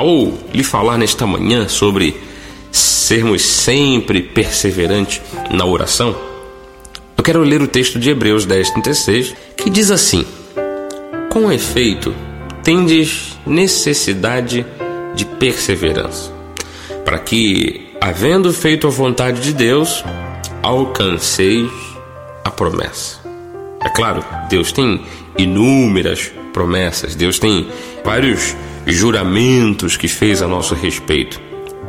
ao lhe falar nesta manhã sobre sermos sempre perseverantes na oração, eu quero ler o texto de Hebreus 10, 36, que diz assim: Com efeito, tendes necessidade de perseverança, para que, havendo feito a vontade de Deus, alcanceis a promessa. É claro, Deus tem inúmeras promessas, Deus tem vários juramentos que fez a nosso respeito.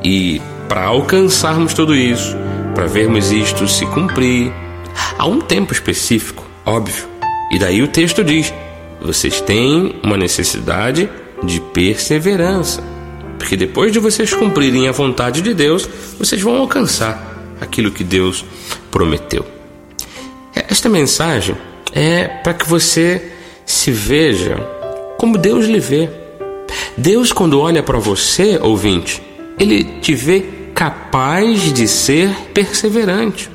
E para alcançarmos tudo isso, para vermos isto se cumprir, há um tempo específico, óbvio. E daí o texto diz: vocês têm uma necessidade de perseverança. Porque depois de vocês cumprirem a vontade de Deus, vocês vão alcançar aquilo que Deus prometeu. Esta mensagem é para que você se veja como Deus lhe vê. Deus, quando olha para você, ouvinte, ele te vê capaz de ser perseverante.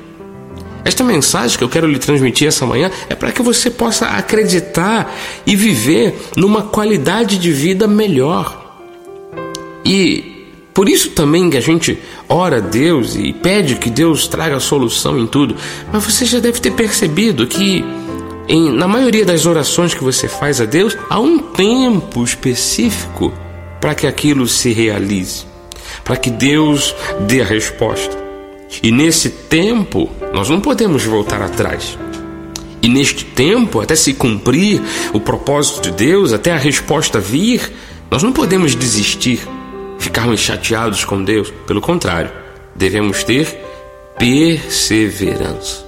Esta mensagem que eu quero lhe transmitir essa manhã é para que você possa acreditar e viver numa qualidade de vida melhor. E por isso também que a gente ora a Deus e pede que Deus traga solução em tudo. Mas você já deve ter percebido que em, na maioria das orações que você faz a Deus, há um tempo específico para que aquilo se realize, para que Deus dê a resposta. E nesse tempo, nós não podemos voltar atrás. E neste tempo, até se cumprir o propósito de Deus, até a resposta vir, nós não podemos desistir, ficarmos chateados com Deus. Pelo contrário, devemos ter perseverança.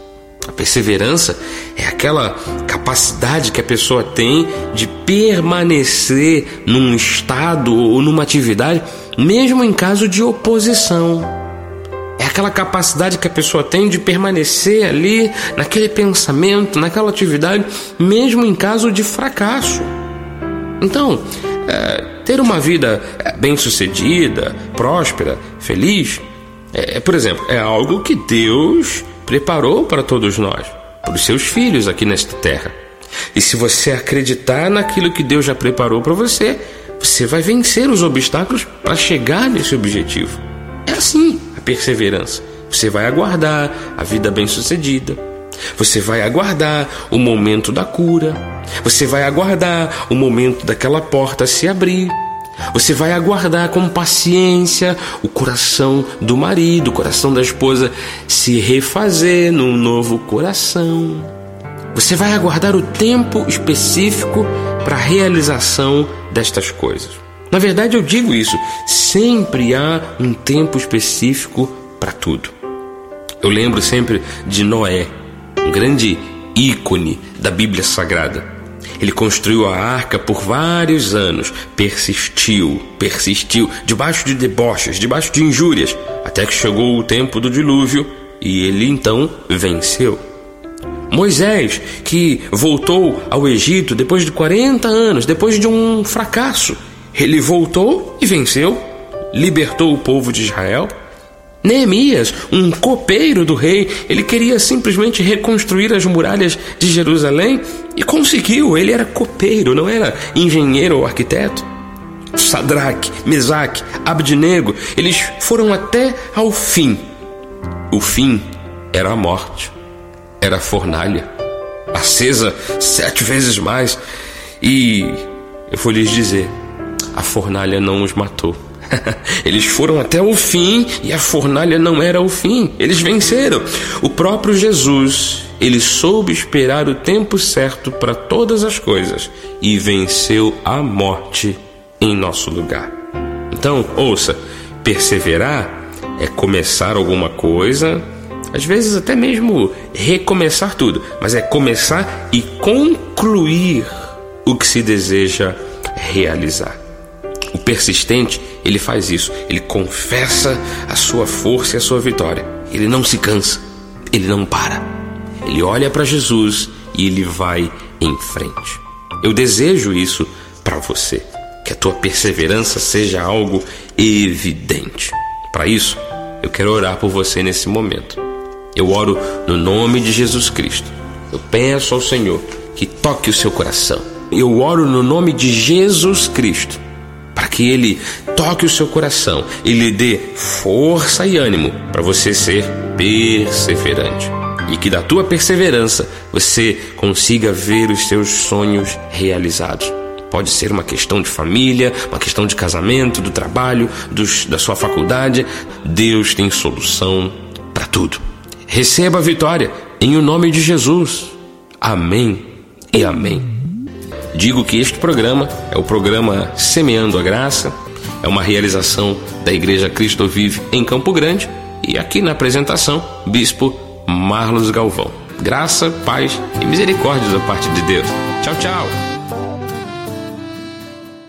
A perseverança é aquela capacidade que a pessoa tem de permanecer num estado ou numa atividade, mesmo em caso de oposição. É aquela capacidade que a pessoa tem de permanecer ali, naquele pensamento, naquela atividade, mesmo em caso de fracasso. Então, é, ter uma vida é, bem-sucedida, próspera, feliz, é, por exemplo, é algo que Deus preparou para todos nós, para os seus filhos aqui nesta terra. E se você acreditar naquilo que Deus já preparou para você, você vai vencer os obstáculos para chegar nesse objetivo. É assim a perseverança. Você vai aguardar a vida bem-sucedida. Você vai aguardar o momento da cura. Você vai aguardar o momento daquela porta se abrir. Você vai aguardar com paciência o coração do marido, o coração da esposa se refazer num novo coração. Você vai aguardar o tempo específico para a realização destas coisas. Na verdade, eu digo isso: sempre há um tempo específico para tudo. Eu lembro sempre de Noé, um grande ícone da Bíblia Sagrada. Ele construiu a arca por vários anos, persistiu, persistiu, debaixo de deboches, debaixo de injúrias, até que chegou o tempo do dilúvio e ele então venceu. Moisés, que voltou ao Egito depois de 40 anos, depois de um fracasso, ele voltou e venceu, libertou o povo de Israel Neemias, um copeiro do rei, ele queria simplesmente reconstruir as muralhas de Jerusalém e conseguiu. Ele era copeiro, não era engenheiro ou arquiteto. Sadraque, Mesaque, Abednego, eles foram até ao fim. O fim era a morte, era a fornalha, acesa sete vezes mais. E eu vou lhes dizer: a fornalha não os matou Eles foram até o fim e a fornalha não era o fim. Eles venceram. O próprio Jesus, ele soube esperar o tempo certo para todas as coisas e venceu a morte em nosso lugar. Então, ouça, perseverar é começar alguma coisa, às vezes até mesmo recomeçar tudo, mas é começar e concluir o que se deseja realizar. O persistente, ele faz isso, ele confessa a sua força e a sua vitória. Ele não se cansa, ele não para. Ele olha para Jesus e ele vai em frente. Eu desejo isso para você, que a tua perseverança seja algo evidente. Para isso, eu quero orar por você nesse momento. Eu oro no nome de Jesus Cristo. Eu peço ao Senhor que toque o seu coração. Eu oro no nome de Jesus Cristo para que Ele toque o seu coração e lhe dê força e ânimo para você ser perseverante. E que da tua perseverança você consiga ver os seus sonhos realizados. Pode ser uma questão de família, uma questão de casamento, do trabalho, dos, da sua faculdade. Deus tem solução para tudo. Receba a vitória em o nome de Jesus. Amém e amém. Digo que este programa é o programa Semeando a Graça, é uma realização da Igreja Cristo Vive em Campo Grande e aqui na apresentação, Bispo Marlos Galvão. Graça, paz e misericórdia da parte de Deus. Tchau, tchau.